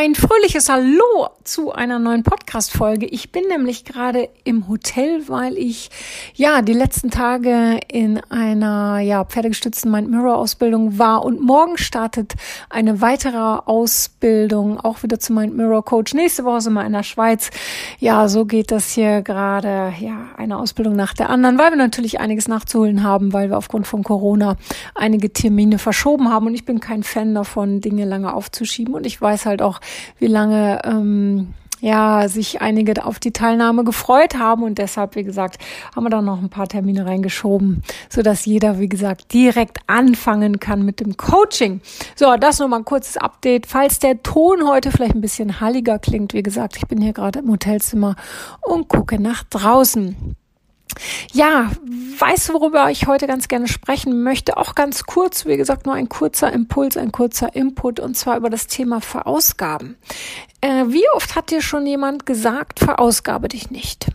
Ein fröhliches Hallo zu einer neuen Podcast-Folge. Ich bin nämlich gerade im Hotel, weil ich ja die letzten Tage in einer ja pferdegestützten Mind Mirror Ausbildung war und morgen startet eine weitere Ausbildung auch wieder zu Mind Mirror Coach. Nächste Woche sind wir in der Schweiz. Ja, so geht das hier gerade. Ja, eine Ausbildung nach der anderen, weil wir natürlich einiges nachzuholen haben, weil wir aufgrund von Corona einige Termine verschoben haben und ich bin kein Fan davon, Dinge lange aufzuschieben und ich weiß halt auch wie lange ähm, ja sich einige auf die Teilnahme gefreut haben und deshalb wie gesagt haben wir da noch ein paar Termine reingeschoben, so dass jeder wie gesagt direkt anfangen kann mit dem Coaching. So, das noch mal ein kurzes Update, falls der Ton heute vielleicht ein bisschen halliger klingt, wie gesagt, ich bin hier gerade im Hotelzimmer und gucke nach draußen. Ja, weißt du, worüber ich heute ganz gerne sprechen möchte? Auch ganz kurz, wie gesagt, nur ein kurzer Impuls, ein kurzer Input und zwar über das Thema Verausgaben. Äh, wie oft hat dir schon jemand gesagt, verausgabe dich nicht?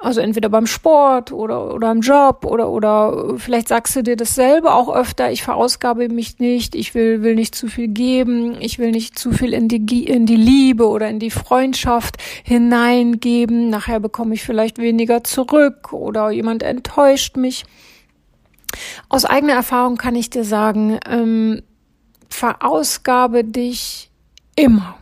Also entweder beim Sport oder, oder im Job oder, oder vielleicht sagst du dir dasselbe auch öfter, ich verausgabe mich nicht, ich will, will nicht zu viel geben, ich will nicht zu viel in die, in die Liebe oder in die Freundschaft hineingeben, nachher bekomme ich vielleicht weniger zurück oder jemand enttäuscht mich. Aus eigener Erfahrung kann ich dir sagen, ähm, verausgabe dich immer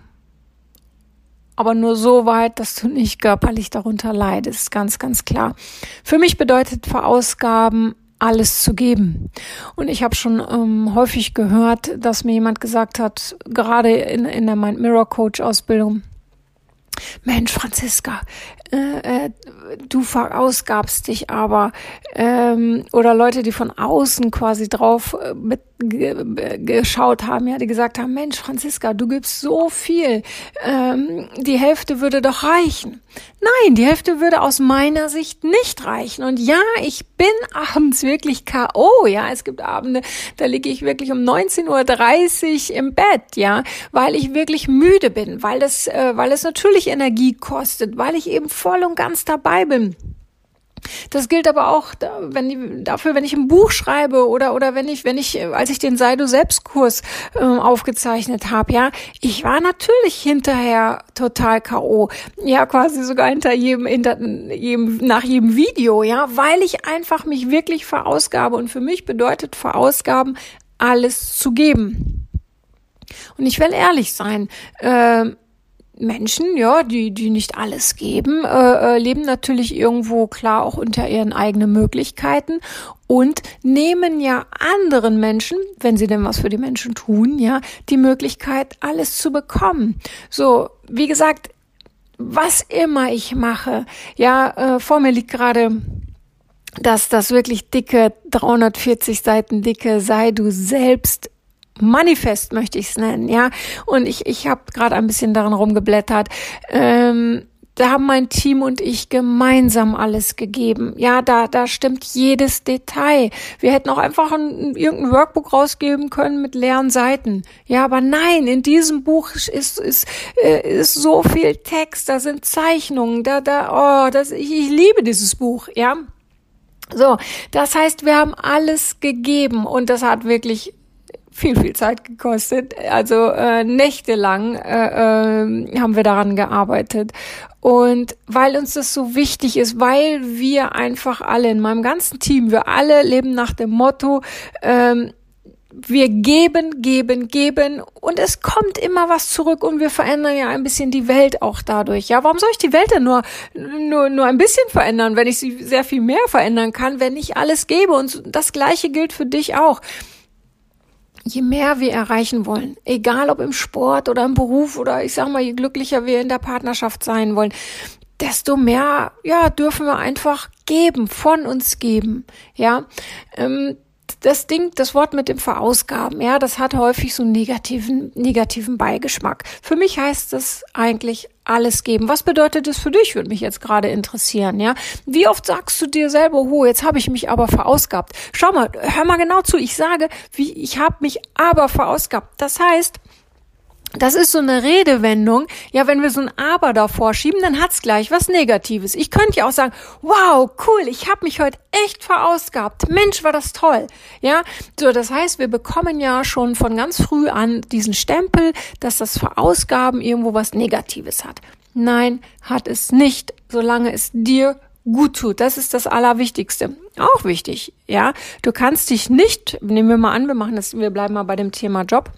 aber nur so weit, dass du nicht körperlich darunter leidest, ganz, ganz klar. Für mich bedeutet Verausgaben alles zu geben. Und ich habe schon ähm, häufig gehört, dass mir jemand gesagt hat, gerade in, in der Mind Mirror Coach Ausbildung, Mensch, Franziska, äh, äh, du verausgabst dich aber ähm, oder Leute, die von außen quasi drauf äh, mit, geschaut haben, ja, die gesagt haben, Mensch, Franziska, du gibst so viel, ähm, die Hälfte würde doch reichen. Nein, die Hälfte würde aus meiner Sicht nicht reichen. Und ja, ich bin abends wirklich K.O., ja, es gibt Abende, da liege ich wirklich um 19.30 Uhr im Bett, ja, weil ich wirklich müde bin, weil das, äh, weil es natürlich Energie kostet, weil ich eben voll und ganz dabei bin. Das gilt aber auch, wenn dafür, wenn ich ein Buch schreibe oder oder wenn ich, wenn ich, als ich den Seidu Selbstkurs äh, aufgezeichnet habe, ja, ich war natürlich hinterher total KO, ja, quasi sogar hinter jedem, hinter jedem, nach jedem Video, ja, weil ich einfach mich wirklich verausgabe und für mich bedeutet verausgaben alles zu geben. Und ich will ehrlich sein. Äh, Menschen, ja, die, die nicht alles geben, äh, äh, leben natürlich irgendwo klar auch unter ihren eigenen Möglichkeiten und nehmen ja anderen Menschen, wenn sie denn was für die Menschen tun, ja, die Möglichkeit, alles zu bekommen. So, wie gesagt, was immer ich mache, ja, äh, vor mir liegt gerade dass das wirklich dicke, 340 Seiten dicke Sei du selbst Manifest möchte ich es nennen, ja. Und ich, ich habe gerade ein bisschen daran rumgeblättert. Ähm, da haben mein Team und ich gemeinsam alles gegeben. Ja, da, da stimmt jedes Detail. Wir hätten auch einfach ein, irgendein Workbook rausgeben können mit leeren Seiten. Ja, aber nein, in diesem Buch ist, ist, äh, ist so viel Text, da sind Zeichnungen, da, da, oh, das, ich, ich liebe dieses Buch, ja. So, das heißt, wir haben alles gegeben und das hat wirklich viel, viel Zeit gekostet. Also äh, nächtelang äh, äh, haben wir daran gearbeitet. Und weil uns das so wichtig ist, weil wir einfach alle in meinem ganzen Team, wir alle leben nach dem Motto, ähm, wir geben, geben, geben und es kommt immer was zurück und wir verändern ja ein bisschen die Welt auch dadurch. Ja, warum soll ich die Welt denn nur, nur, nur ein bisschen verändern, wenn ich sie sehr viel mehr verändern kann, wenn ich alles gebe? Und das Gleiche gilt für dich auch je mehr wir erreichen wollen, egal ob im Sport oder im Beruf oder ich sag mal, je glücklicher wir in der Partnerschaft sein wollen, desto mehr, ja, dürfen wir einfach geben, von uns geben, ja. Ähm, das Ding, das Wort mit dem Verausgaben, ja, das hat häufig so einen negativen, negativen Beigeschmack. Für mich heißt das eigentlich alles geben. Was bedeutet das für dich? Würde mich jetzt gerade interessieren, ja. Wie oft sagst du dir selber, oh, jetzt habe ich mich aber verausgabt. Schau mal, hör mal genau zu. Ich sage, wie ich habe mich aber verausgabt. Das heißt, das ist so eine Redewendung. Ja, wenn wir so ein Aber davor schieben, dann hat's gleich was Negatives. Ich könnte ja auch sagen, wow, cool, ich habe mich heute echt verausgabt. Mensch, war das toll. Ja, so das heißt, wir bekommen ja schon von ganz früh an diesen Stempel, dass das Verausgaben irgendwo was Negatives hat. Nein, hat es nicht, solange es dir gut tut. Das ist das Allerwichtigste. Auch wichtig, ja. Du kannst dich nicht, nehmen wir mal an, wir machen das, wir bleiben mal bei dem Thema Job.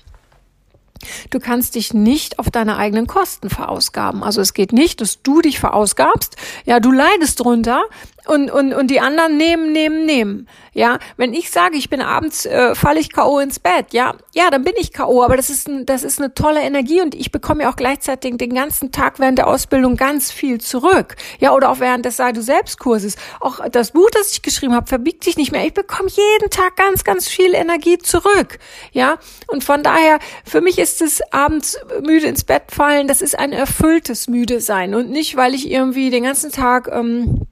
Du kannst dich nicht auf deine eigenen Kosten verausgaben. Also es geht nicht, dass du dich verausgabst. Ja, du leidest drunter, und, und, und die anderen nehmen, nehmen, nehmen. Ja, wenn ich sage, ich bin abends, äh, falle ich K.O. ins Bett, ja, ja, dann bin ich K.O., aber das ist, ein, das ist eine tolle Energie und ich bekomme ja auch gleichzeitig den ganzen Tag während der Ausbildung ganz viel zurück. Ja, oder auch während des Sei du selbst Kurses. Auch das Buch, das ich geschrieben habe, verbiegt sich nicht mehr. Ich bekomme jeden Tag ganz, ganz viel Energie zurück. Ja, und von daher, für mich ist es abends müde ins Bett fallen, das ist ein erfülltes müde sein und nicht, weil ich irgendwie den ganzen Tag, ähm,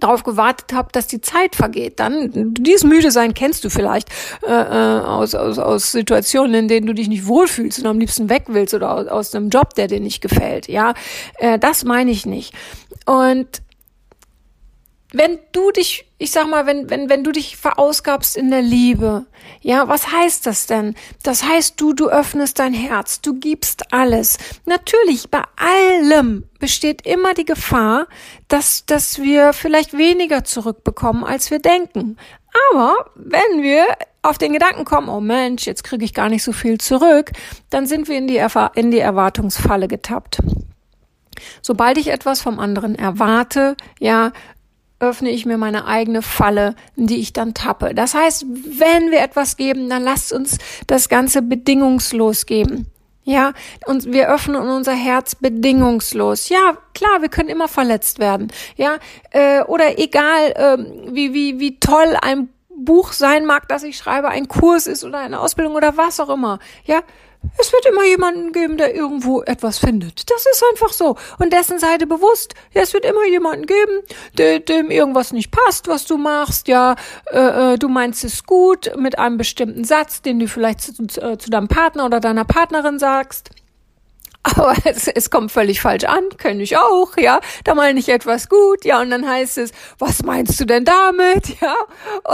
darauf gewartet habe, dass die Zeit vergeht. Dann dieses müde sein kennst du vielleicht äh, äh, aus, aus, aus Situationen, in denen du dich nicht wohlfühlst und am liebsten weg willst oder aus, aus einem Job, der dir nicht gefällt. Ja, äh, das meine ich nicht. Und wenn du dich, ich sag mal, wenn, wenn, wenn du dich verausgabst in der Liebe, ja, was heißt das denn? Das heißt, du, du öffnest dein Herz, du gibst alles. Natürlich, bei allem besteht immer die Gefahr, dass, dass wir vielleicht weniger zurückbekommen, als wir denken. Aber wenn wir auf den Gedanken kommen, oh Mensch, jetzt kriege ich gar nicht so viel zurück, dann sind wir in die, Erwa in die Erwartungsfalle getappt. Sobald ich etwas vom anderen erwarte, ja, öffne ich mir meine eigene Falle, die ich dann tappe. Das heißt, wenn wir etwas geben, dann lasst uns das Ganze bedingungslos geben. Ja, und wir öffnen unser Herz bedingungslos. Ja, klar, wir können immer verletzt werden. Ja, äh, oder egal, äh, wie, wie, wie toll ein Buch sein mag, das ich schreibe, ein Kurs ist oder eine Ausbildung oder was auch immer. Ja, es wird immer jemanden geben, der irgendwo etwas findet. Das ist einfach so. Und dessen Seite bewusst. Ja, es wird immer jemanden geben, der, dem irgendwas nicht passt, was du machst. Ja, äh, äh, du meinst es gut mit einem bestimmten Satz, den du vielleicht zu, zu, äh, zu deinem Partner oder deiner Partnerin sagst aber es, es kommt völlig falsch an, kenne ich auch, ja. Da meine ich etwas gut, ja, und dann heißt es, was meinst du denn damit, ja?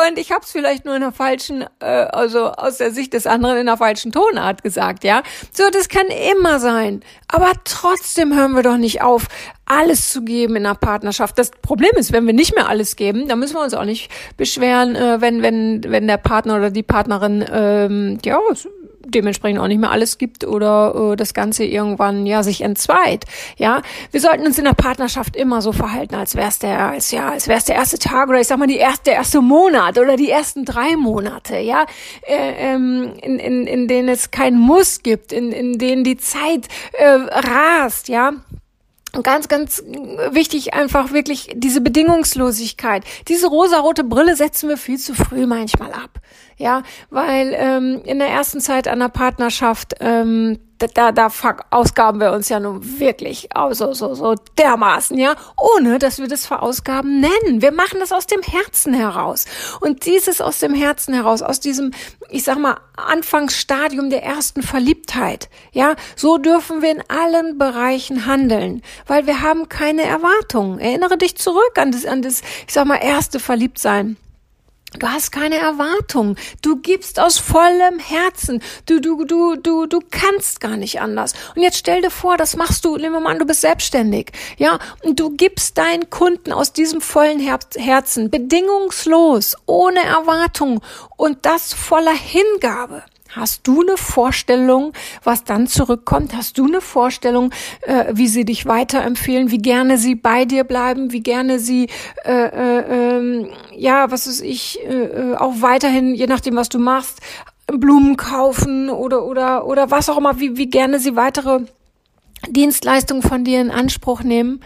Und ich habe es vielleicht nur in der falschen, äh, also aus der Sicht des anderen in der falschen Tonart gesagt, ja. So, das kann immer sein. Aber trotzdem hören wir doch nicht auf, alles zu geben in einer Partnerschaft. Das Problem ist, wenn wir nicht mehr alles geben, dann müssen wir uns auch nicht beschweren, äh, wenn wenn wenn der Partner oder die Partnerin ähm, ja dementsprechend auch nicht mehr alles gibt oder äh, das Ganze irgendwann ja sich entzweit. Ja, wir sollten uns in der Partnerschaft immer so verhalten, als wäre es der, als ja, als wäre es der erste Tag oder ich sag mal die erste, der erste Monat oder die ersten drei Monate. Ja, äh, ähm, in, in, in denen es kein Muss gibt, in, in denen die Zeit äh, rast. Ja, ganz, ganz wichtig einfach wirklich diese Bedingungslosigkeit. Diese rosarote Brille setzen wir viel zu früh manchmal ab. Ja, weil ähm, in der ersten Zeit einer Partnerschaft ähm, da, da verausgaben wir uns ja nun wirklich so, so, so dermaßen, ja, ohne dass wir das Verausgaben nennen. Wir machen das aus dem Herzen heraus. Und dieses aus dem Herzen heraus, aus diesem, ich sag mal, Anfangsstadium der ersten Verliebtheit, ja, so dürfen wir in allen Bereichen handeln, weil wir haben keine Erwartungen. Erinnere dich zurück an das, an das, ich sag mal, erste Verliebtsein. Du hast keine Erwartung. Du gibst aus vollem Herzen. Du, du, du, du, du kannst gar nicht anders. Und jetzt stell dir vor, das machst du, nehmen wir mal an, du bist selbstständig. Ja, und du gibst deinen Kunden aus diesem vollen Herzen bedingungslos, ohne Erwartung und das voller Hingabe. Hast du eine Vorstellung, was dann zurückkommt? Hast du eine Vorstellung, äh, wie sie dich weiterempfehlen, wie gerne sie bei dir bleiben, wie gerne sie, äh, äh, äh, ja, was ist ich, äh, äh, auch weiterhin, je nachdem, was du machst, Blumen kaufen oder oder oder was auch immer, wie wie gerne sie weitere Dienstleistung von dir in Anspruch nehmen.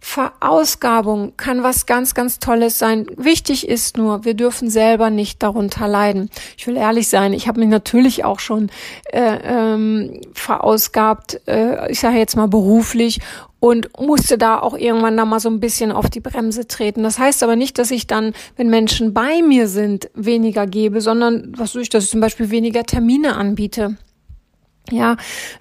Verausgabung kann was ganz, ganz Tolles sein. Wichtig ist nur, wir dürfen selber nicht darunter leiden. Ich will ehrlich sein, ich habe mich natürlich auch schon äh, ähm, verausgabt, äh, ich sage jetzt mal beruflich und musste da auch irgendwann da mal so ein bisschen auf die Bremse treten. Das heißt aber nicht, dass ich dann, wenn Menschen bei mir sind, weniger gebe, sondern was tue ich, dass ich zum Beispiel weniger Termine anbiete. Ja,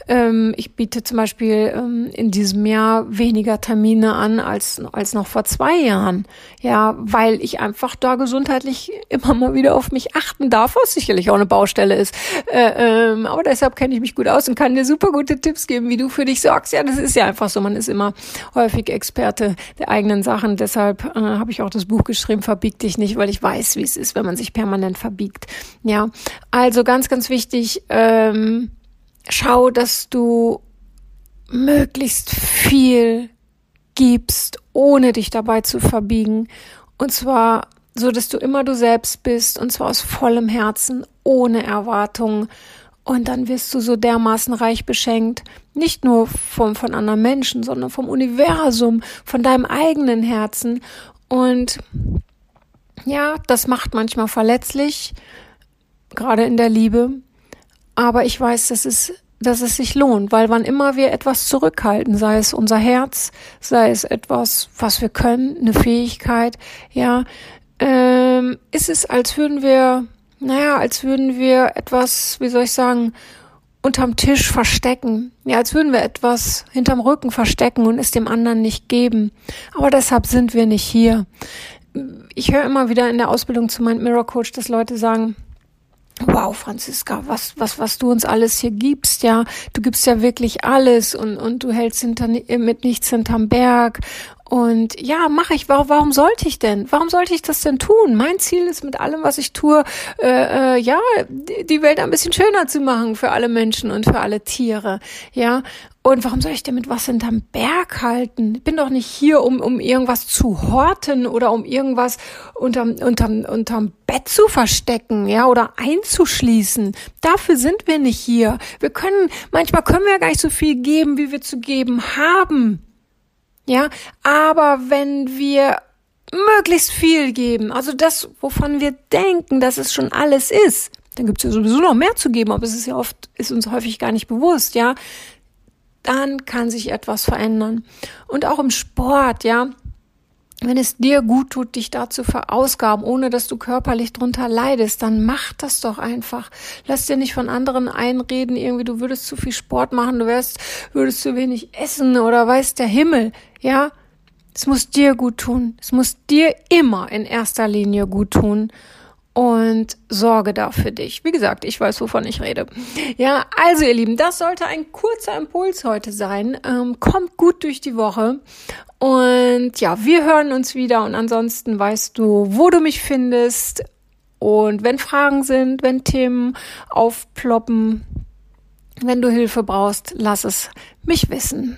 ähm, ich biete zum Beispiel ähm, in diesem Jahr weniger Termine an als, als noch vor zwei Jahren. Ja, weil ich einfach da gesundheitlich immer mal wieder auf mich achten darf, was sicherlich auch eine Baustelle ist. Äh, ähm, aber deshalb kenne ich mich gut aus und kann dir super gute Tipps geben, wie du für dich sorgst. Ja, das ist ja einfach so. Man ist immer häufig Experte der eigenen Sachen. Deshalb äh, habe ich auch das Buch geschrieben, verbieg dich nicht, weil ich weiß, wie es ist, wenn man sich permanent verbiegt. Ja, also ganz, ganz wichtig, ähm, schau, dass du möglichst viel gibst, ohne dich dabei zu verbiegen. Und zwar so, dass du immer du selbst bist und zwar aus vollem Herzen, ohne Erwartungen. Und dann wirst du so dermaßen reich beschenkt, nicht nur vom, von anderen Menschen, sondern vom Universum, von deinem eigenen Herzen. Und ja, das macht manchmal verletzlich, gerade in der Liebe. Aber ich weiß, dass es, dass es sich lohnt, weil wann immer wir etwas zurückhalten, sei es unser Herz, sei es etwas, was wir können, eine Fähigkeit, ja, ähm, ist es, als würden wir, naja, als würden wir etwas, wie soll ich sagen, unterm Tisch verstecken. Ja, als würden wir etwas hinterm Rücken verstecken und es dem anderen nicht geben. Aber deshalb sind wir nicht hier. Ich höre immer wieder in der Ausbildung zu meinem Mirror Coach, dass Leute sagen, Wow, Franziska, was, was, was du uns alles hier gibst, ja. Du gibst ja wirklich alles und, und du hältst hinter, mit nichts hinterm Berg. Und ja, mache ich. Warum, warum sollte ich denn? Warum sollte ich das denn tun? Mein Ziel ist mit allem, was ich tue, äh, äh, ja, die Welt ein bisschen schöner zu machen für alle Menschen und für alle Tiere. Ja, und warum soll ich denn mit was hinterm Berg halten? Ich bin doch nicht hier, um, um irgendwas zu horten oder um irgendwas unterm, unterm, unterm Bett zu verstecken, ja, oder einzuschließen. Dafür sind wir nicht hier. Wir können, manchmal können wir ja gar nicht so viel geben, wie wir zu geben haben. Ja, aber wenn wir möglichst viel geben, also das, wovon wir denken, dass es schon alles ist, dann gibt es ja sowieso noch mehr zu geben, aber es ist ja oft, ist uns häufig gar nicht bewusst, ja dann kann sich etwas verändern. Und auch im Sport, ja. Wenn es dir gut tut, dich da zu verausgaben, ohne dass du körperlich drunter leidest, dann mach das doch einfach. Lass dir nicht von anderen einreden, irgendwie du würdest zu viel Sport machen, du wärst, würdest zu wenig essen oder weiß der Himmel, ja. Es muss dir gut tun. Es muss dir immer in erster Linie gut tun und sorge da für dich. Wie gesagt, ich weiß, wovon ich rede. Ja, also ihr Lieben, das sollte ein kurzer Impuls heute sein. Ähm, kommt gut durch die Woche. Und ja, wir hören uns wieder und ansonsten weißt du, wo du mich findest. Und wenn Fragen sind, wenn Themen aufploppen, wenn du Hilfe brauchst, lass es mich wissen.